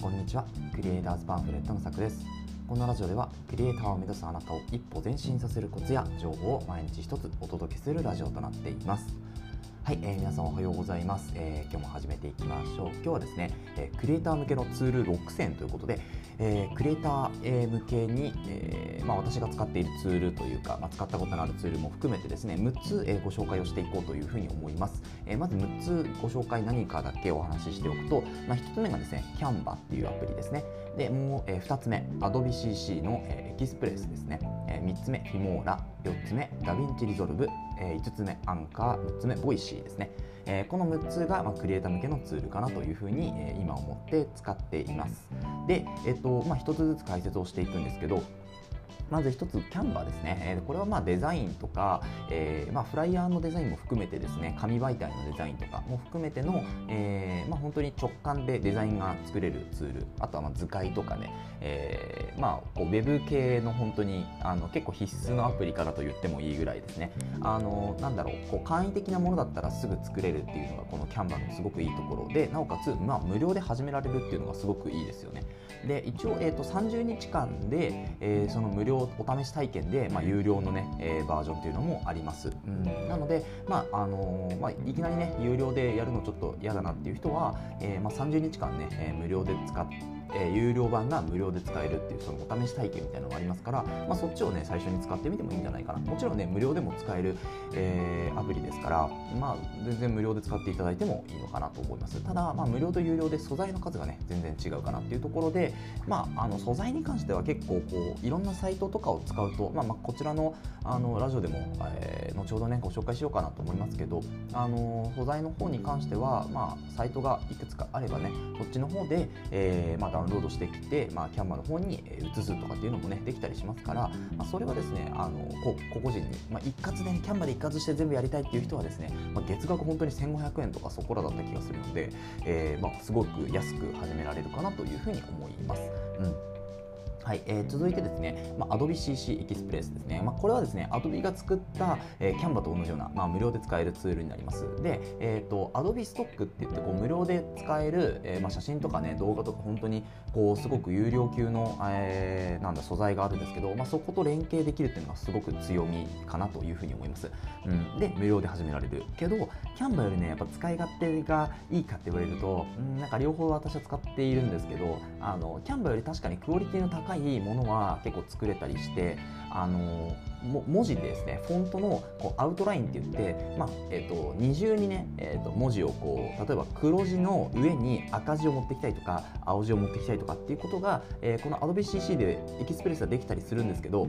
こんにちは。クリエイターズパンフレットのさくです。このラジオではクリエイターを目指すあなたを一歩前進させるコツや情報を毎日一つお届けするラジオとなっています。はい、えー、皆さんおはようございます、えー、今日も始めていきましょう。今日はですね、えー、クリエイター向けのツール6選ということで、えー、クリエイター向けに、えーまあ、私が使っているツールというか、まあ、使ったことのあるツールも含めてですね6つ、えー、ご紹介をしていこうというふうに思います、えー、まず6つご紹介何かだけお話ししておくと、まあ、1つ目がですね Canva っていうアプリですね。でもう、えー、2つ目 Adobe CC の、えー、 Express ですね、えー、3つ目 Filmora 4つ目 DaVinci Resolve、えー、5つ目アンカー6つ目 Voicy ですね。えー、この6つが、まあ、クリエイター向けのツールかなというふうに、えー、今思って使っています。で、えっとまあ、1つずつ解説をしていくんですけど、まず一つ Canva ですね、え、これはまあデザインとか、えー、まあフライヤーのデザインも含めてですね紙媒体のデザインとかも含めての、えーまあ、本当に直感でデザインが作れるツールあとはまあ図解とかね、えー、まあこうウェブ系の本当にあの結構必須のアプリからと言ってもいいぐらいですね。あのなんだろうこう簡易的なものだったらすぐ作れるっていうのがこのキャンバーのすごくいいところでなおかつ、まあ、無料で始められるっていうのがすごくいいですよね。で一応、えーと、30日間で、えー、その無料お試し体験で、まあ、有料のね、えー、バージョンっていうのもあります、うん、なので、まああのー、まあ、いきなりね有料でやるのちょっと嫌だなっていう人は、えーまあ、30日間ね、えー、無料で使ってえ、有料版が無料で使えるっていうそのお試し体験みたいなのがありますから、まあ、そっちをね最初に使ってみてもいいんじゃないかな。もちろんね無料でも使える、えー、アプリですから、まあ、全然無料で使っていただいてもいいのかなと思います。ただ、まあ、無料と有料で素材の数がね全然違うかなっていうところで、まあ、あの素材に関しては結構こういろんなサイトとかを使うと、まあ、まあこちらのあのラジオでも、えー、後ほどねご紹介しようかなと思いますけどあの素材の方に関しては、まあ、サイトがいくつかあればねそっちの方で、えーまあ、ダウンロードしてきて、まあ、キャンバーの方に移すとかっていうのもねできたりしますから、まあ、それはですねあの個々人に、まあ、一括で、ね、キャンバーで一括して全部やりたいっていう人はですね、まあ、月額本当に1500円とかそこらだった気がするので、えーまあ、すごく安く始められるかなというふうに思います。うんはいえー、続いてですね、まあ、Adobe CC エキスプレスですね、まあ、これはですね Adobe が作った、えー、Canva と同じような、まあ、無料で使えるツールになります。で、えーと、Adobe ストックって言ってこう無料で使える、えーまあ、写真とかね動画とか本当にこうすごく有料級の、えー、なんだ素材があるんですけど、まあ、そこと連携できるっていうのがすごく強みかなというふうに思います、うん、で無料で始められるけど Canva よりねやっぱ使い勝手がいいかって言われると、うん、なんか両方私は使っているんですけどあの Canva より確かにクオリティの高いいものは結構作れたりしてあの文字でですねフォントのこうアウトラインって言って、まあえーと、二重にね、えーと、文字をこう例えば黒字の上に赤字を持ってきたりとか青字を持ってきたりとかっていうことが、えー、この AdobeCC でエキスプレスはできたりするんですけど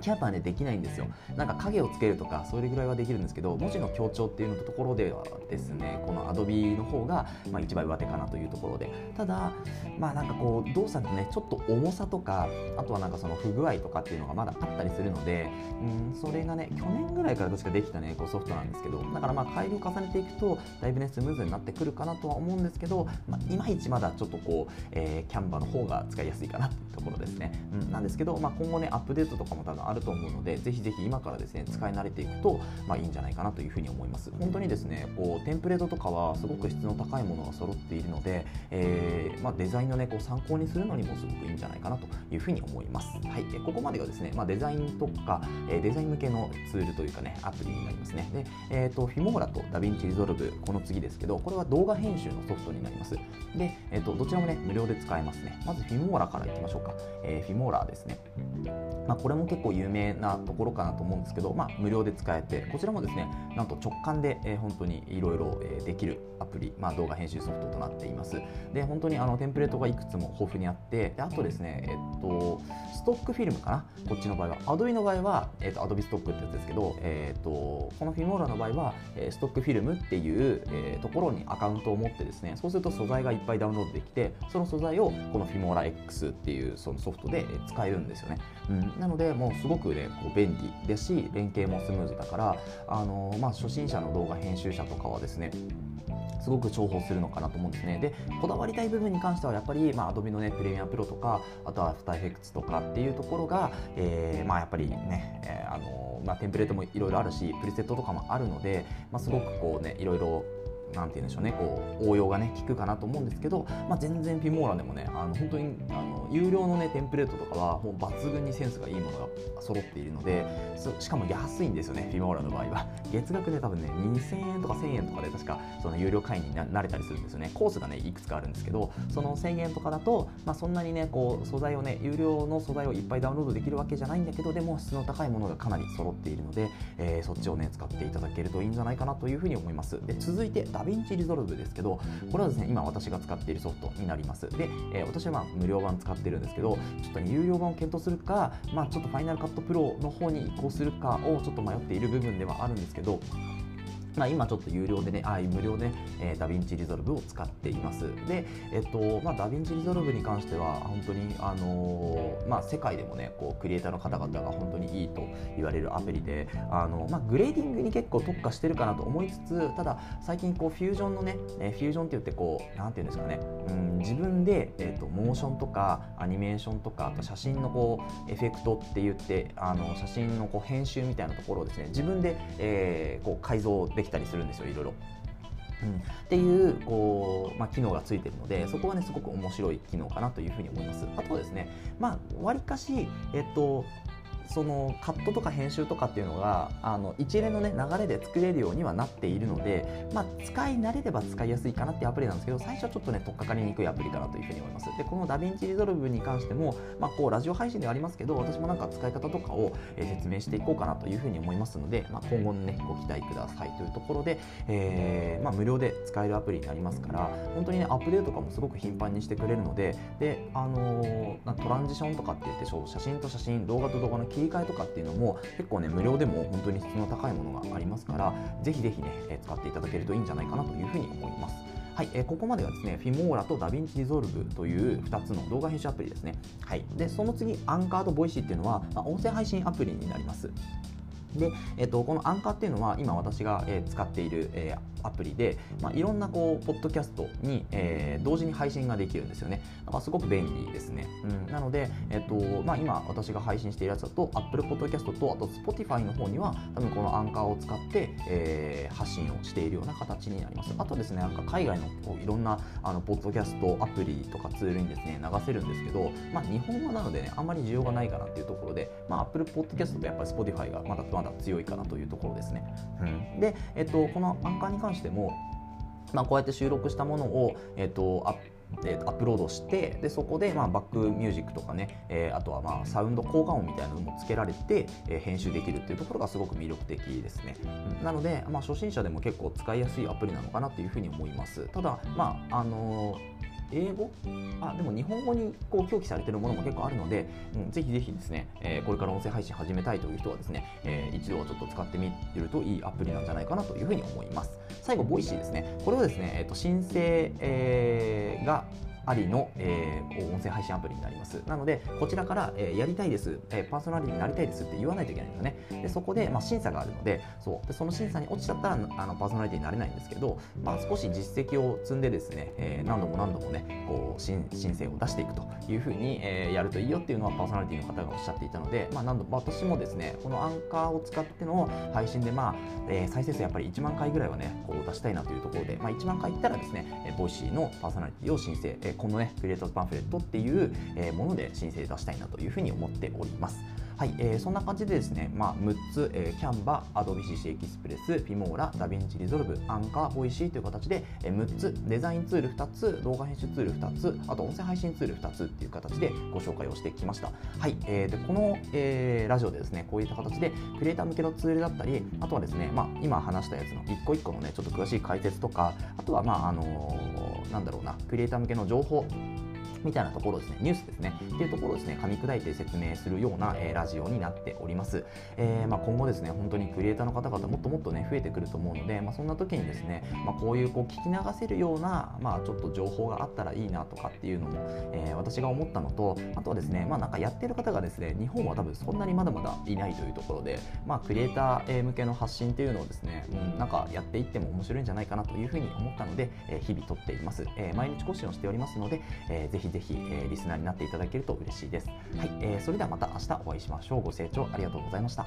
キャパねできないんですよ。なんか影をつけるとかそれぐらいはできるんですけど文字の強調っていうのところではですね。この Adobe の方が、まあ、一番上手かなというところで。ただまあなんかこう動作のねちょっと重さとかあとはなんかその不具合とかっていうのがまだあったりするのでうんそれがね去年ぐらいから確かできたねこうソフトなんですけどだからまあ改良を重ねていくとだいぶねスムーズになってくるかなとは思うんですけど、まあ、いまいちまだちょっとこう、えー、キャンバーの方が使いやすいかなっていうところですね、うん、なんですけど、まあ、今後ねアップデートとかも多分あると思うのでぜひぜひ今からですね使い慣れていくと、まあ、いいんじゃないかなというふうに思います。本当にですねこうテンプレートとかはすごく質の高いものが揃っているので、えー、まあ、デザインのねこう参考にするのにもすごくいいんじゃないかなというふうに思います。はい、ここまでがですね、まあ、デザインとか、えデザイン向けのツールというかねアプリになりますね。で、えーと、 Filmora と DaVinci Resolve この次ですけどこれは動画編集のソフトになります。で、えーと、どちらもね無料で使えますね。まず Filmora からいきましょうか、えー、 Filmora ですね。まあ、これも結構有名なところかなと思うんですけど、まあ、無料で使えてこちらもですねなんと直感で、えー、本当にいろいろできるアプリ、まあ、動画編集ソフトとなっています。で本当にあのテンプレートがいくつも豊富にあってであとですね、えっと、ストックフィルムかな？こっちの場合は。Adobe の場合は、えっと、Adobe ストックってやつですけど、えっと、このフィモーラの場合はストックフィルムっていう、えー、ところにアカウントを持ってですねそうすると素材がいっぱいダウンロードできてその素材をこのフィモーラ X っていうそのソフトで使えるんですよね、うん、なのでもうすごくねこう便利ですし連携もスムーズだからあの、まあ、初心者の動画編集者とかはですねすごく重宝するのかなと思うんですね。で、こだわりたい部分に関してはやっぱり、まあ、Adobe のね、プレミアプロとか、あとはアフターエフェクツとかっていうところが、えー、まあやっぱりね、えー、あのまあ、テンプレートもいろいろあるし、プリセットとかもあるので、まあ、すごくこうね、いろいろなんて言うんでしょうね。こう応用がね効くかなと思うんですけど、まあ、全然フィモーラでもねあの本当にあの有料のねテンプレートとかはもう抜群にセンスがいいものが揃っているのでしかも安いんですよね Filmora の場合は。月額で多分ね2000円とか1000円とかで確かその有料会員になれたりするんですよね。コースがねいくつかあるんですけどその1000円とかだと、まあ、そんなにねこう素材をね有料の素材をいっぱいダウンロードできるわけじゃないんだけどでも質の高いものがかなり揃っているので、えー、そっちをね使っていただけるといいんじゃないかなというふうに思います。で続いて DaVinci Resolve ですけどこれはですね今私が使っているソフトになります。で、えー、私はまあ無料版使ってるんですけどちょっと、有料版を検討するか、まあ、ちょっと Final Cut Pro の方に移行するかをちょっと迷っている部分ではあるんですけどまあ、今ちょっと有料でね、あ無料で、ね、えー、 DaVinci Resolve を使っています。で、えっと、まあ、 DaVinci Resolve に関しては、本当に、あのー、まあ、世界でもね、こう、クリエイターの方々が本当にいいと言われるアプリで、あの、まあ、グレーディングに結構特化してるかなと思いつつ、ただ、最近、こう、フュージョンのね、えー、フュージョンって言って、こう、なんていうんですかね、うん、自分で、えっと、モーションとか、アニメーションとか、あと写真のこう、エフェクトって言って、あの、写真のこう、編集みたいなところをですね、自分で、えー、こう、改造できたりするんですよ、いろいろ。うん、っていうこう、まあ、機能がついているのでそこはねすごく面白い機能かなというふうに思います。あとはですね、まあ、わりかし、えっとそのカットとか編集とかっていうのがあの一連の、ね、流れで作れるようにはなっているので、まあ、使い慣れれば使いやすいかなっていうアプリなんですけど最初はちょっとね取っかかりにくいアプリかなというふうに思います。でこの DaVinci Resolve に関しても、まあ、こうラジオ配信ではありますけど私もなんか使い方とかを、え説明していこうかなというふうに思いますので、まあ、今後のねご期待くださいというところで、えーまあ、無料で使えるアプリになりますから本当にねアップデートとかもすごく頻繁にしてくれるのでで、あのー、トランジションとかって言って写真と写真動画と動画の切り替えとかっていうのも結構ね無料でも本当に質の高いものがありますからぜひぜひね使っていただけるといいんじゃないかなというふうに思います。はい、えー、ここまではですね、 Filmora と DaVinci Resolve という2つの動画編集アプリですね。はい、でその次、アンカーと Voicy っていうのは、まあ、音声配信アプリになります。で、えっと、このアンカーっていうのは今私が、使っている、えー、アプリで、まあ、いろんなこうポッドキャストに、えー、同時に配信ができるんですよね。だからすごく便利ですね。うん、なので、えっとまあ、今私が配信しているやつだと Apple Podcast とあと Spotify の方には多分このアンカーを使って、えー、発信をしているような形になります。あとですね、なんか海外のこういろんなあのポッドキャストアプリとかツールにですね流せるんですけど、まあ、日本語なのでねあんまり需要がないかなっていうところで、まあ、Apple Podcast とやっぱり Spotify がまだまだ強いかなというところですね。うん、で、えっと、このアンカーに関しても、まあ、こうやって収録したものを、えっと、アッえー、アップロードしてでそこで、まあ、バックミュージックとかね、えー、あとは、まあ、サウンド効果音みたいなのもつけられて、えー、編集できるっていうところがすごく魅力的ですね、なので、まあ、初心者でも結構使いやすいアプリなのかなというふうに思います。ただまああのー英語？あでも日本語にこう表記されてるものも結構あるので、うん、ぜひぜひですね、えー、これから音声配信始めたいという人はですね、えー、一度はちょっと使ってみるといいアプリなんじゃないかなというふうに思います。最後、 Voicy ですね。これはですね、えーと、申請、えー、がありの、えー、音声配信アプリになります。なので、こちらから、えー、やりたいです、えー、パーソナリティになりたいですって言わないといけないんですよね。でそこで、まあ、審査があるのでそうで、その審査に落ちちゃったらあのパーソナリティになれないんですけど、まあ、少し実績を積んでですね、えー、何度も何度もね、こう申請を出していくというふうに、えー、やるといいよっていうのはパーソナリティの方がおっしゃっていたので、まあ、何度私もですね、このアンカーを使っての配信で、まあえー、再生数やっぱり1万回ぐらいはね、こう出したいなというところで、まあ、1万回いったらですね、 Voicy のパーソナリティを申請、えこのね、クリエイトパンフレットっていうもので申請出したいなというふうに思っております。はい、えー、そんな感じでですね、まあ、6つ、えー、キャンバ、アドビ CC エキスプレス、フィモーラ、ダヴィンチリゾルブ、アンカー、ボイシーという形で、えー、6つ、デザインツール2つ、動画編集ツール2つ、あと音声配信ツール2つっていう形でご紹介をしてきました。はい、えー、でこの、えー、ラジオでですね、こういった形でクリエイター向けのツールだったり、あとはですね、まあ、今話したやつの一個一個のね、ちょっと詳しい解説とか、あとは、まあ、あのー、なんだろうな、クリエイター向けの情報みたいなところですね、ニュースですね、っていうところをですね、噛み砕いて説明するような、えー、ラジオになっております。えー、まあ、今後ですね、本当にクリエイターの方々もっともっとね、増えてくると思うので、まあ、そんな時にですね、まあ、こういうこう聞き流せるような、まあ、ちょっと情報があったらいいなとかっていうのも、えー、私が思ったのと、あとはですね、まあ、なんかやってる方がですね、日本は多分そんなにまだまだいないというところで、まあ、クリエイター向けの発信っていうのをですね、うん、なんかやっていっても面白いんじゃないかなというふうに思ったので、えー、日々撮っています。えー、毎日更新をしておりますので、えー、ぜひぜひ、えリスナーになっていただけると嬉しいです。はい、えそれではまた明日お会いしましょう。ご清聴ありがとうございました。